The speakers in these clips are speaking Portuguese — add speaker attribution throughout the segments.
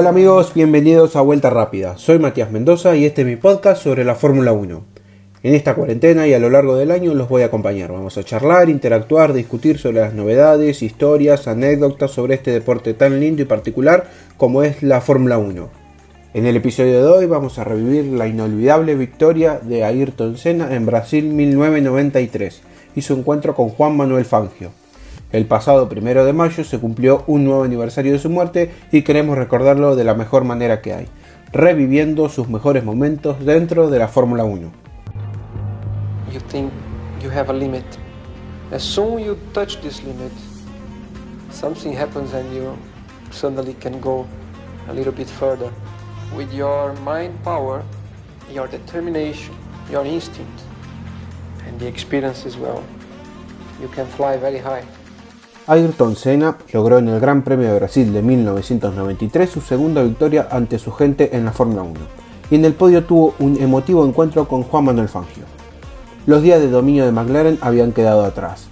Speaker 1: Hola amigos, bienvenidos a Vuelta Rápida. Soy Matías Mendoza y este es mi podcast sobre la Fórmula 1. En esta cuarentena y a lo largo del año los voy a acompañar. Vamos a charlar, interactuar, discutir sobre las novedades, historias, anécdotas sobre este deporte tan lindo y particular como es la Fórmula 1. En el episodio de hoy vamos a revivir la inolvidable victoria de Ayrton Senna en Brasil 1993 y su encuentro con Juan Manuel Fangio. El pasado primero de mayo se cumplió un nuevo aniversario de su muerte y queremos recordarlo de la mejor manera que hay, reviviendo sus mejores momentos dentro de la Fórmula 1.
Speaker 2: You think you have a limit. As soon you touch this limit, something happens and you suddenly can go a little bit further. With your mind power, your determination, your instinct, and the experience as well, you can fly very high.
Speaker 1: Ayrton Senna logró en el Gran Premio de Brasil de 1993 su segunda victoria ante su gente en la Fórmula 1, y en el podio tuvo un emotivo encuentro con Juan Manuel Fangio. Los días de dominio de McLaren habían quedado atrás.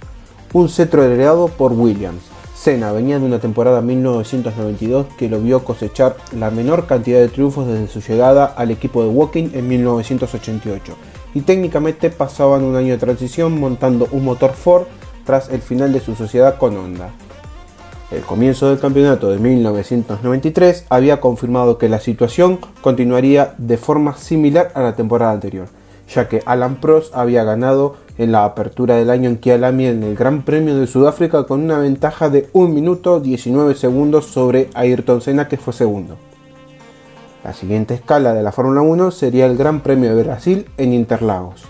Speaker 1: Un cetro heredado por Williams. Senna venía de una temporada 1992 que lo vio cosechar la menor cantidad de triunfos desde su llegada al equipo de Woking en 1988, y técnicamente pasaban un año de transición montando un motor Ford tras el final de su sociedad con Honda. El comienzo del campeonato de 1993 había confirmado que la situación continuaría de forma similar a la temporada anterior, ya que Alan Prost había ganado en la apertura del año en Kialami en el Gran Premio de Sudáfrica con una ventaja de 1 minuto 19 segundos sobre Ayrton Senna que fue segundo. La siguiente escala de la Fórmula 1 sería el Gran Premio de Brasil en Interlagos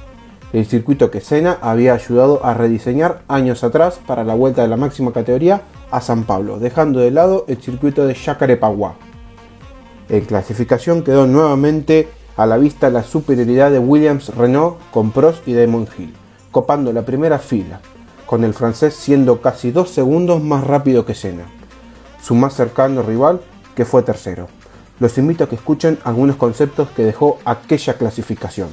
Speaker 1: el circuito que Senna había ayudado a rediseñar años atrás para la vuelta de la máxima categoría a San Pablo, dejando de lado el circuito de Jacarepaguá. En clasificación quedó nuevamente a la vista la superioridad de Williams Renault con Prost y Damon Hill, copando la primera fila, con el francés siendo casi dos segundos más rápido que Senna, su más cercano rival que fue tercero. Los invito a que escuchen algunos conceptos que dejó aquella clasificación.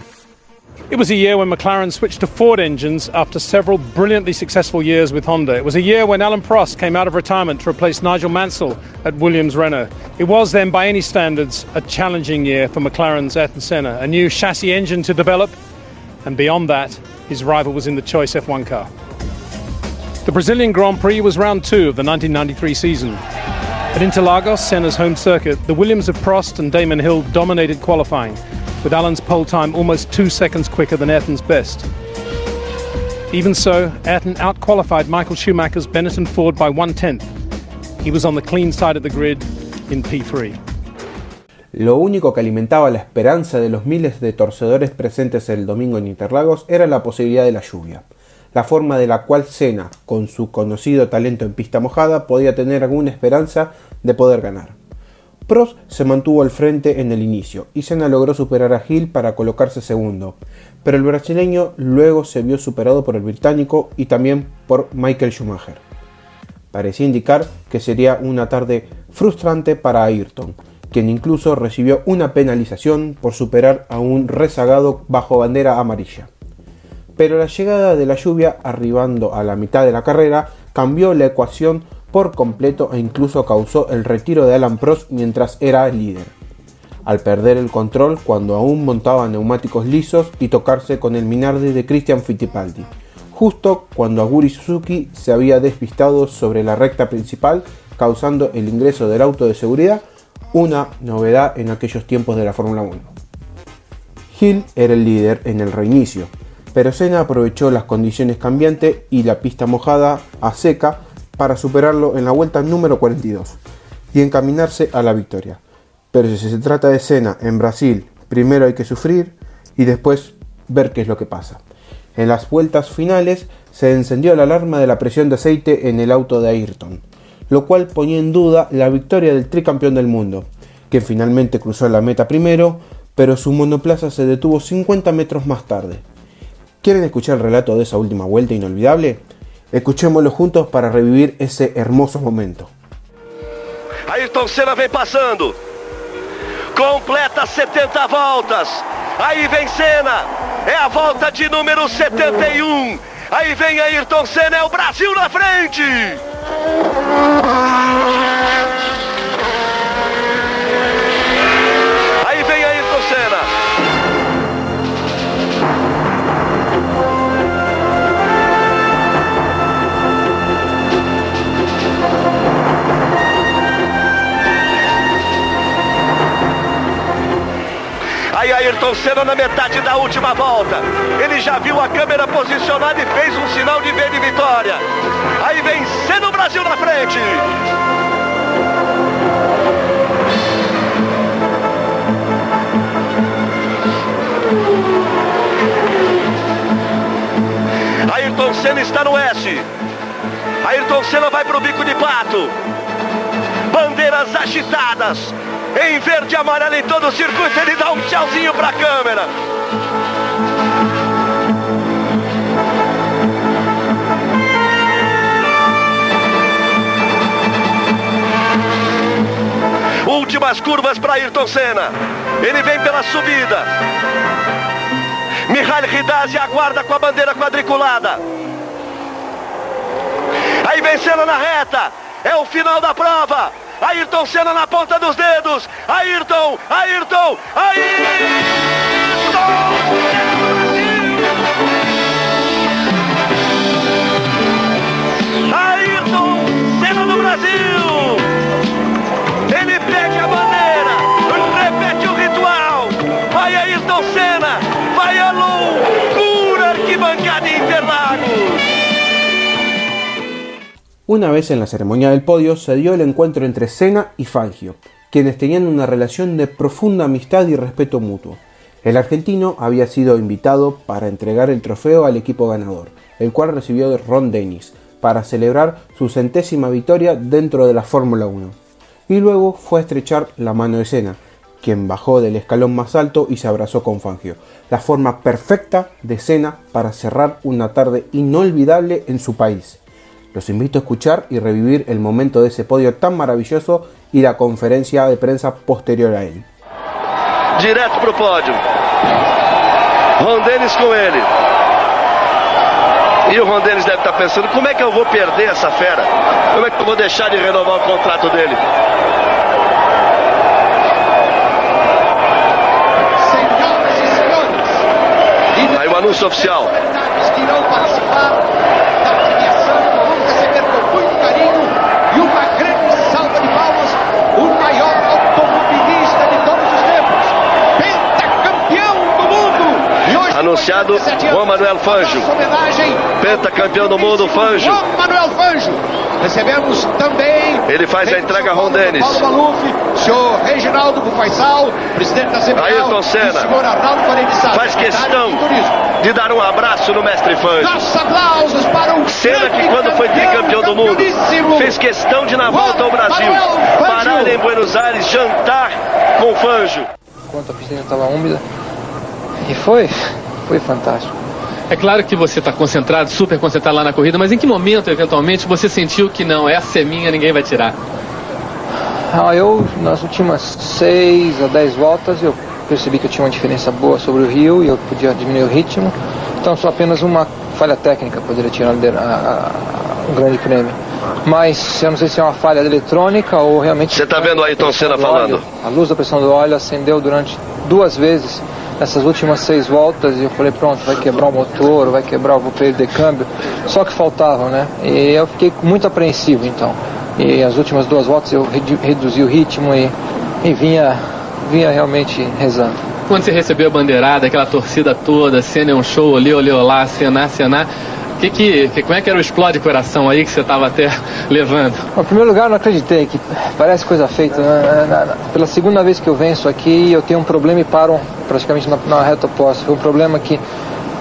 Speaker 3: It was a year when McLaren switched to Ford engines after several brilliantly successful years with Honda. It was a year when Alan Prost came out of retirement to replace Nigel Mansell at Williams Renault. It was then, by any standards, a challenging year for McLaren's Ayrton Senna. A new chassis engine to develop, and beyond that, his rival was in the Choice F1 car. The Brazilian Grand Prix was round two of the 1993 season. At Interlagos, Senna's home circuit, the Williams of Prost and Damon Hill dominated qualifying with Alan's pole time almost two seconds quicker than Ayrton's best. Even so, Ayrton outqualified Michael Schumacher's Benetton Ford by one tenth. He was on the clean side of the grid in P3.
Speaker 1: Lo único que alimentaba la esperanza de los miles de torcedores presentes el domingo en Interlagos era la posibilidad de la lluvia, la forma de la cual Senna, con su conocido talento en pista mojada, podía tener alguna esperanza de poder ganar. Prost se mantuvo al frente en el inicio y Senna logró superar a Hill para colocarse segundo, pero el brasileño luego se vio superado por el británico y también por Michael Schumacher. Parecía indicar que sería una tarde frustrante para Ayrton, quien incluso recibió una penalización por superar a un rezagado bajo bandera amarilla. Pero la llegada de la lluvia, arribando a la mitad de la carrera, cambió la ecuación por completo e incluso causó el retiro de Alan Prost mientras era líder, al perder el control cuando aún montaba neumáticos lisos y tocarse con el Minardi de Christian Fittipaldi, justo cuando Aguri Suzuki se había despistado sobre la recta principal causando el ingreso del auto de seguridad, una novedad en aquellos tiempos de la Fórmula 1. Hill era el líder en el reinicio, pero Senna aprovechó las condiciones cambiantes y la pista mojada a seca para superarlo en la vuelta número 42 y encaminarse a la victoria. Pero si se trata de escena en Brasil, primero hay que sufrir y después ver qué es lo que pasa. En las vueltas finales se encendió la alarma de la presión de aceite en el auto de Ayrton, lo cual ponía en duda la victoria del tricampeón del mundo, que finalmente cruzó la meta primero, pero su monoplaza se detuvo 50 metros más tarde. ¿Quieren escuchar el relato de esa última vuelta inolvidable? Escuchémoslo juntos para revivir ese hermoso momento.
Speaker 4: Ayrton Senna vem passando. Completa 70 voltas. Aí vem Senna. É a volta de número 71. Aí vem Ayrton Senna, é o Brasil na frente. Na metade da última volta. Ele já viu a câmera posicionada e fez um sinal de V de vitória. Aí vem Senna o Brasil na frente. Ayrton Senna está no S. Ayrton Senna vai para o bico de pato. Bandeiras agitadas. Em verde e amarelo em todo o circuito, ele dá um tchauzinho para a câmera. Últimas curvas para Ayrton Senna. Ele vem pela subida. Mihail Ridazzi aguarda com a bandeira quadriculada. Aí vem Senna na reta. É o final da prova. Ayrton Senna na ponta dos dedos. Ayrton, Ayrton, Ayrton!
Speaker 1: Una vez en la ceremonia del podio se dio el encuentro entre Senna y Fangio, quienes tenían una relación de profunda amistad y respeto mutuo. El argentino había sido invitado para entregar el trofeo al equipo ganador, el cual recibió de Ron Dennis, para celebrar su centésima victoria dentro de la Fórmula 1. Y luego fue a estrechar la mano de Senna, quien bajó del escalón más alto y se abrazó con Fangio, la forma perfecta de Senna para cerrar una tarde inolvidable en su país. Los invito a escuchar y revivir el momento de ese podio tan maravilloso y la conferencia de prensa posterior a él.
Speaker 4: Direto pro pódio. Ron Dennis com ele. E o Ron Dennis deve estar pensando, como é que eu vou perder essa fera? Como é que eu vou deixar de renovar o contrato dele?
Speaker 5: Senhoras e senhores,
Speaker 4: Aí o anúncio oficial.
Speaker 5: Ready?
Speaker 4: Anunciado,
Speaker 5: com 87
Speaker 4: Juan Manuel Fangio.
Speaker 5: nossa homenagem
Speaker 4: Pentacampeão do mundo, Fangio.
Speaker 5: Juan Manuel Fangio. Recebemos também.
Speaker 4: Ele faz a entrega a Ron Dennis.
Speaker 5: Paulo Maluf, senhor Reginaldo Bufaisal, presidente da CBL.
Speaker 4: Ayrton Senna.
Speaker 5: Senhor Arnaldo Paredes
Speaker 4: Faz questão
Speaker 5: de
Speaker 4: dar um abraço no mestre Fangio.
Speaker 5: Nossos aplausos para o
Speaker 4: Senna que quando foi tricampeão do mundo fez questão de na volta ao Brasil parar em Buenos Aires, jantar com Fangio.
Speaker 6: Enquanto a piscina estava úmida. E foi, foi fantástico.
Speaker 7: É claro que você está concentrado, super concentrado lá na corrida, mas em que momento, eventualmente, você sentiu que não, essa é minha, ninguém vai tirar?
Speaker 6: Ah, eu, nas últimas 6 a 10 voltas, eu percebi que eu tinha uma diferença boa sobre o Rio e eu podia diminuir o ritmo. Então, só apenas uma falha técnica poderia tirar o grande prêmio. Mas eu não sei se é uma falha eletrônica ou realmente.
Speaker 4: Você tá vendo o Ayrton Senna
Speaker 6: do
Speaker 4: falando?
Speaker 6: óleo. A luz da pressão do óleo acendeu durante duas vezes nessas últimas seis voltas e eu falei, pronto, vai quebrar o motor, vai quebrar, vou perder câmbio. Só que faltava, né? E eu fiquei muito apreensivo então. E as últimas duas voltas eu redu- reduzi o ritmo e, e vinha, vinha realmente rezando.
Speaker 7: Quando você recebeu a bandeirada, aquela torcida toda, cena é um show, olê, olê, olá, acenar, acenar, que, que, que, como é que era o explode coração aí que você estava até levando?
Speaker 6: Bom, Em primeiro lugar, eu não acreditei, que parece coisa feita. né? Na- na- Pela segunda vez que eu venço aqui, eu tenho um problema e paro praticamente na, na reta oposta. Foi um problema que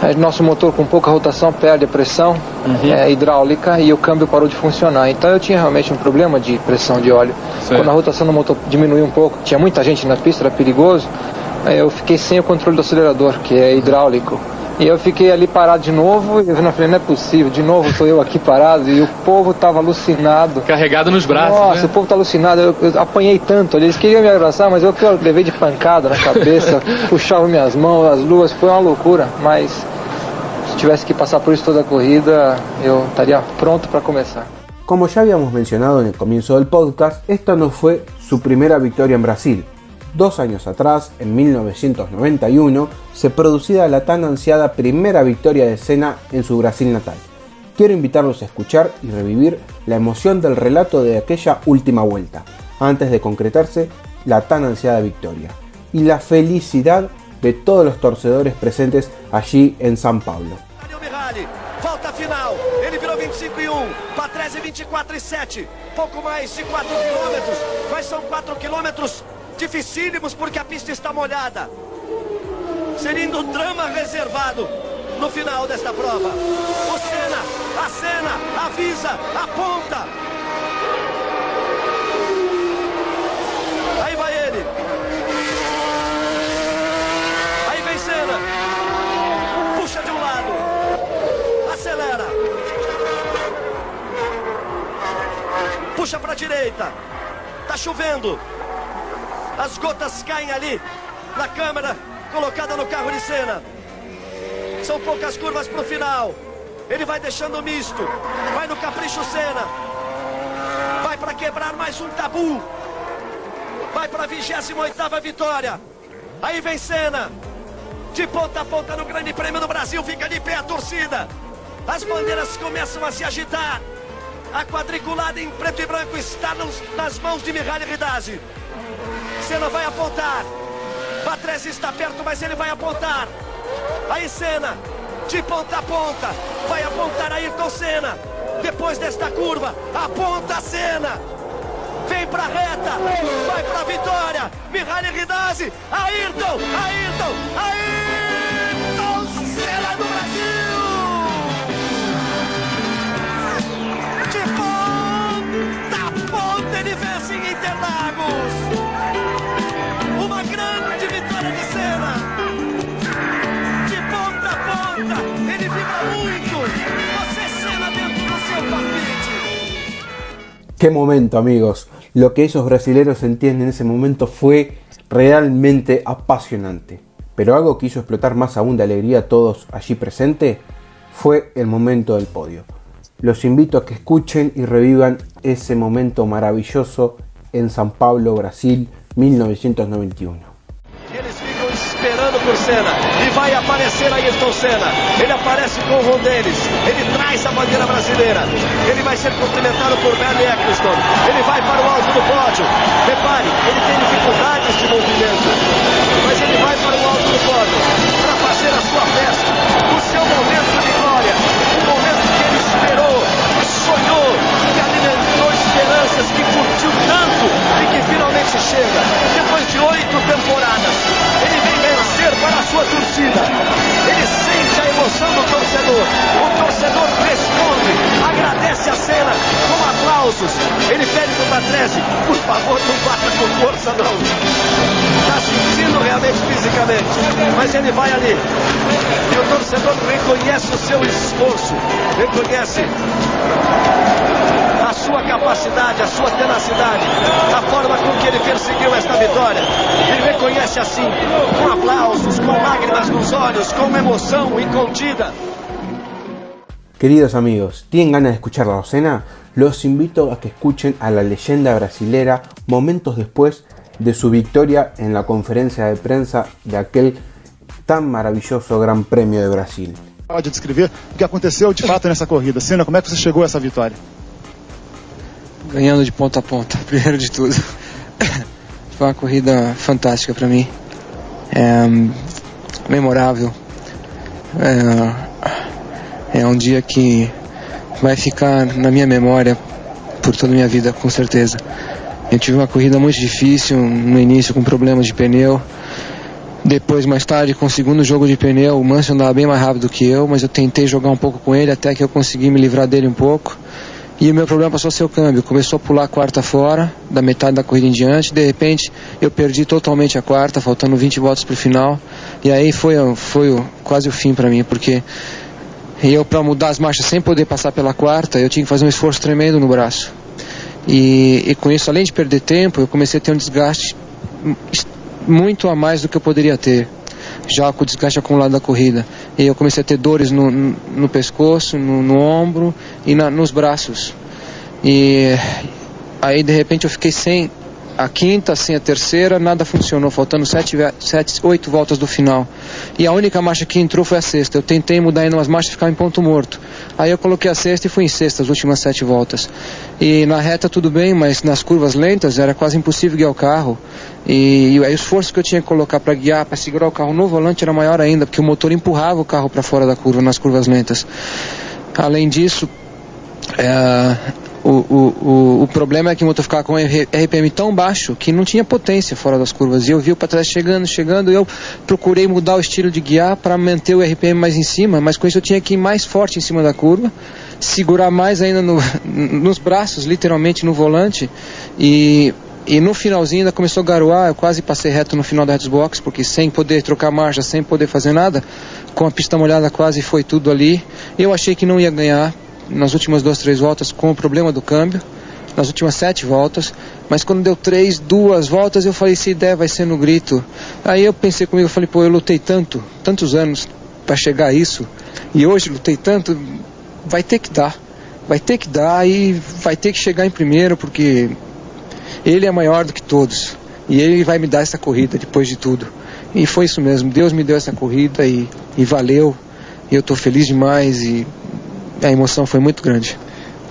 Speaker 6: eh, nosso motor com pouca rotação perde a pressão eh, hidráulica e o câmbio parou de funcionar. Então eu tinha realmente um problema de pressão de óleo.
Speaker 7: Certo.
Speaker 6: Quando a rotação do motor diminuiu um pouco, tinha muita gente na pista, era perigoso, eh, eu fiquei sem o controle do acelerador, que é hidráulico. E eu fiquei ali parado de novo e eu falei, não é possível, de novo estou eu aqui parado e o povo estava alucinado.
Speaker 7: Carregado nos braços,
Speaker 6: Nossa,
Speaker 7: né?
Speaker 6: o povo tá alucinado, eu, eu apanhei tanto, eles queriam me abraçar, mas eu que eu levei de pancada na cabeça, puxava minhas mãos, as luvas, foi uma loucura, mas se tivesse que passar por isso toda a corrida, eu estaria pronto para começar.
Speaker 1: Como ya habíamos mencionado en el comienzo del podcast, esta no fue su primera victoria en Brasil. Dos años atrás, en 1991, se producía la tan ansiada primera victoria de Senna en su Brasil natal. Quiero invitarlos a escuchar y revivir la emoción del relato de aquella última vuelta, antes de concretarse la tan ansiada victoria, y la felicidad de todos los torcedores presentes allí en San Pablo.
Speaker 4: Volta final, ele virou 25 e 1, Patrese 24 e 7, pouco mais de 4 quilômetros, mas são 4 quilômetros dificílimos porque a pista está molhada. Seria um drama reservado no final desta prova. O Senna, a Senna, avisa, aponta. Aí vai ele. Aí vem Senna. Puxa de um lado. Acelera. Puxa para a direita. Tá chovendo. As gotas caem ali na câmera colocada no carro de Senna. São poucas curvas para o final. Ele vai deixando misto. Vai no capricho Senna. Vai para quebrar mais um tabu. Vai para a 28 vitória. Aí vem Senna. De ponta a ponta no Grande Prêmio do Brasil. Fica de pé a torcida. As bandeiras começam a se agitar. A quadriculada em preto e branco está nos, nas mãos de Mihaly Ridazzi. Senna vai apontar. Patrese está perto, mas ele vai apontar. Aí Senna, de ponta a ponta, vai apontar Ayrton Senna. Depois desta curva, aponta a Senna. Vem pra reta, vai pra vitória. Mihaly Ridazzi, Ayrton, Ayrton, Ayrton
Speaker 1: Qué momento, amigos. Lo que esos brasileños sentían en ese momento fue realmente apasionante. Pero algo que hizo explotar más aún de alegría a todos allí presentes fue el momento del podio. Los invito a que escuchen y revivan ese momento maravilloso en San Pablo, Brasil, 1991.
Speaker 4: Por Senna e vai aparecer Ayrton Senna. Ele aparece com o Rondeles, ele traz a bandeira brasileira. Ele vai ser cumprimentado por Bernie Eccleston. Ele vai para o alto do pódio. Repare, mas ele vai ali. E torcedor reconhece o seu esforço, reconhece a sua capacidade, a sua tenacidade, a forma com que ele perseguiu esta vitória. Ele reconhece assim, com aplausos, com lágrimas nos olhos, com emoção incontida.
Speaker 1: Queridos amigos, ¿tienen ganas de escuchar la docena? Los invito a que escuchen a la leyenda brasilera momentos después de su victoria en la conferencia de prensa de aquel tan maravilloso Gran Premio de Brasil.
Speaker 8: Pode descrever o que aconteceu de fato nessa corrida. Senna, como é que você chegou a essa vitória?
Speaker 6: ganhando de ponta a ponta, primeiro de tudo. Foi uma corrida fantástica para mim, é, memorável. É, é um dia que vai ficar na minha memória por toda a minha vida, com certeza. Eu tive uma corrida muito difícil no início com problemas de pneu. Depois, mais tarde, com o segundo jogo de pneu, o Manso andava bem mais rápido que eu, mas eu tentei jogar um pouco com ele até que eu consegui me livrar dele um pouco. E o meu problema passou a ser o câmbio. Começou a pular a quarta fora, da metade da corrida em diante. De repente, eu perdi totalmente a quarta, faltando 20 voltas para o final. E aí foi, foi quase o fim para mim, porque eu, para mudar as marchas sem poder passar pela quarta, eu tinha que fazer um esforço tremendo no braço. E, e com isso, além de perder tempo, eu comecei a ter um desgaste muito a mais do que eu poderia ter, já com o desgaste acumulado da corrida. E eu comecei a ter dores no, no, pescoço, no, no ombro e na, nos braços. E aí, de repente, eu fiquei sem a quinta, sem a terceira, nada funcionou, faltando sete, sete, oito voltas do final. E a única marcha que entrou foi a sexta. Eu tentei mudar ainda umas marchas e ficar em ponto morto. Aí eu coloquei a sexta e fui em sexta as últimas sete voltas. E na reta tudo bem, mas nas curvas lentas era quase impossível guiar o carro. E, e aí o esforço que eu tinha que colocar para guiar, para segurar o carro no volante era maior ainda, porque o motor empurrava o carro para fora da curva nas curvas lentas. Além disso, é, o, o, o, o, problema é que o motor ficava com RPM tão baixo que não tinha potência fora das curvas. E eu vi o para trás chegando, chegando, e eu procurei mudar o estilo de guiar para manter o RPM mais em cima, mas com isso eu tinha que ir mais forte em cima da curva, segurar mais ainda no, nos braços, literalmente no volante, e e no finalzinho ainda começou a garoar, eu quase passei reto no final da Box, porque sem poder trocar marcha, sem poder fazer nada, com a pista molhada quase foi tudo ali. Eu achei que não ia ganhar nas últimas duas, três voltas com o problema do câmbio, nas últimas sete voltas, mas quando deu três, duas voltas, eu falei, se ideia vai ser no grito. Aí eu pensei comigo, eu falei, pô, eu lutei tanto, tantos anos para chegar a isso, e hoje lutei tanto, vai ter que dar. Vai ter que dar e vai ter que chegar em primeiro, porque ele é maior do que todos. E ele vai me dar essa corrida depois de tudo. E foi isso mesmo. Deus me deu essa corrida e, e valeu. E eu estou feliz demais e a emoção foi muito grande.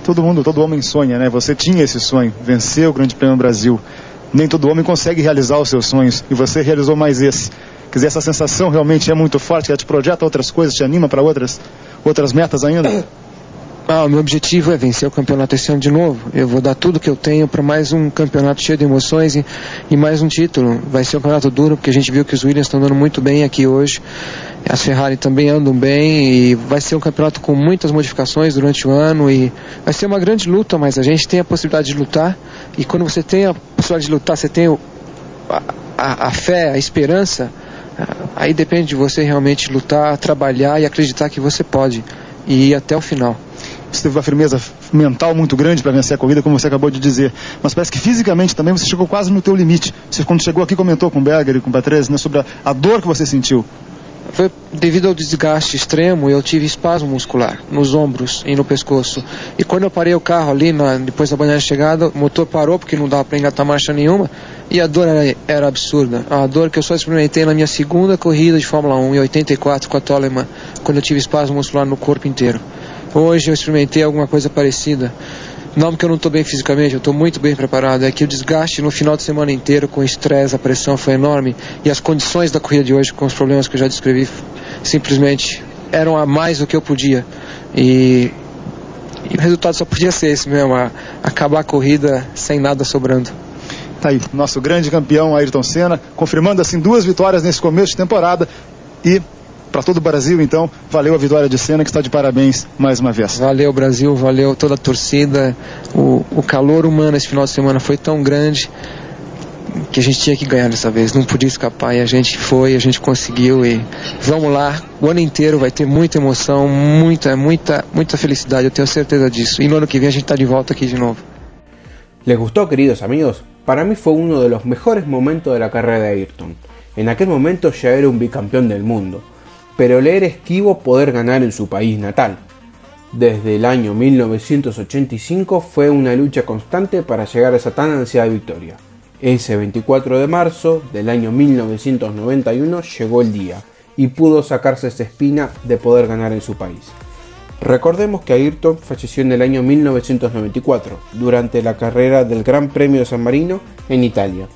Speaker 8: Todo mundo, todo homem sonha, né? Você tinha esse sonho, vencer o Grande Prêmio Brasil. Nem todo homem consegue realizar os seus sonhos e você realizou mais esse. Quer dizer, essa sensação realmente é muito forte, ela te projeta outras coisas, te anima para outras, outras metas ainda?
Speaker 6: Ah, o meu objetivo é vencer o campeonato esse ano de novo. Eu vou dar tudo que eu tenho para mais um campeonato cheio de emoções e, e, mais um título. Vai ser um campeonato duro, porque a gente viu que os Williams estão dando muito bem aqui hoje. As Ferrari também andam bem e vai ser um campeonato com muitas modificações durante o ano e vai ser uma grande luta, mas a gente tem a possibilidade de lutar. E quando você tem a possibilidade de lutar, você tem a, a, a fé, a esperança. Aí depende de você realmente lutar, trabalhar e acreditar que você pode e ir até o final.
Speaker 8: Você teve uma firmeza mental muito grande para vencer a corrida, como você acabou de dizer. Mas parece que fisicamente também você chegou quase no teu limite. Você quando chegou aqui comentou com o Berger e com o Patrese né, sobre a, a dor que você sentiu.
Speaker 6: Foi devido ao desgaste extremo, eu tive espasmo muscular nos ombros e no pescoço. E quando eu parei o carro ali, na, depois da banheira de chegada, o motor parou porque não dava para engatar marcha nenhuma e a dor era, era, absurda. A dor que eu só experimentei na minha segunda corrida de Fórmula 1 em 84 com a Toleman, quando eu tive espasmo muscular no corpo inteiro. Hoje eu experimentei alguma coisa parecida. Não porque eu não estou bem fisicamente, eu estou muito bem preparado. É que o desgaste no final de semana inteiro, com o estresse, a pressão foi enorme. E as condições da corrida de hoje, com os problemas que eu já descrevi, simplesmente eram a mais do que eu podia. E, e o resultado só podia ser esse mesmo: a, acabar a corrida sem nada sobrando.
Speaker 8: Tá aí, nosso grande campeão Ayrton Senna, confirmando assim duas vitórias nesse começo de temporada e para todo o Brasil, então, valeu a vitória de Senna, que está de parabéns mais uma vez.
Speaker 6: Valeu, Brasil, valeu toda a torcida. O, o calor humano esse final de semana foi tão grande que a gente tinha que ganhar dessa vez, não podia escapar e a gente foi, a gente conseguiu e vamos lá, o ano inteiro vai ter muita emoção, muita, muita, muita felicidade, eu tenho certeza disso. E no ano que vem a gente está de volta aqui de novo.
Speaker 1: ¿Les gustó, queridos amigos? Para mí fue uno de los mejores momentos de la carrera de Ayrton. En aquel momento ya era un bicampeón del mundo. Pero le era esquivo poder ganar en su país natal. Desde el año 1985 fue una lucha constante para llegar a esa tan ansiada victoria. Ese 24 de marzo del año 1991 llegó el día y pudo sacarse esa espina de poder ganar en su país. Recordemos que Ayrton falleció en el año 1994 durante la carrera del Gran Premio de San Marino en Italia,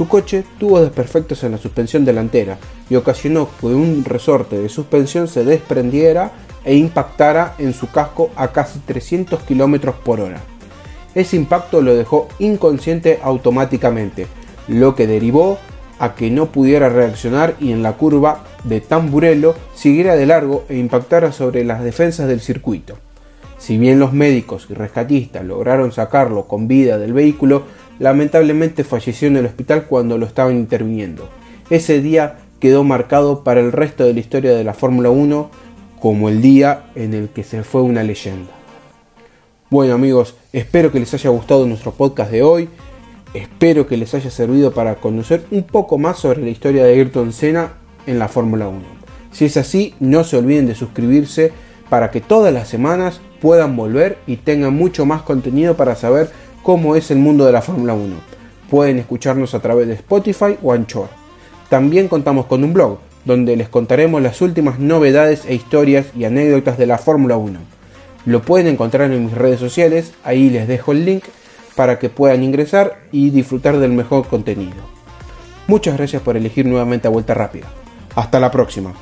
Speaker 1: su coche tuvo desperfectos en la suspensión delantera y ocasionó que un resorte de suspensión se desprendiera e impactara en su casco a casi 300 km por hora. Ese impacto lo dejó inconsciente automáticamente, lo que derivó a que no pudiera reaccionar y en la curva de Tamburello siguiera de largo e impactara sobre las defensas del circuito. Si bien los médicos y rescatistas lograron sacarlo con vida del vehículo, lamentablemente falleció en el hospital cuando lo estaban interviniendo. Ese día quedó marcado para el resto de la historia de la Fórmula 1 como el día en el que se fue una leyenda. Bueno amigos, espero que les haya gustado nuestro podcast de hoy. Espero que les haya servido para conocer un poco más sobre la historia de Ayrton Senna en la Fórmula 1. Si es así, no se olviden de suscribirse para que todas las semanas puedan volver y tengan mucho más contenido para saber cómo es el mundo de la Fórmula 1. Pueden escucharnos a través de Spotify o Anchor. También contamos con un blog, donde les contaremos las últimas novedades e historias y anécdotas de la Fórmula 1. Lo pueden encontrar en mis redes sociales, ahí les dejo el link para que puedan ingresar y disfrutar del mejor contenido. Muchas gracias por elegir nuevamente a Vuelta Rápida. Hasta la próxima.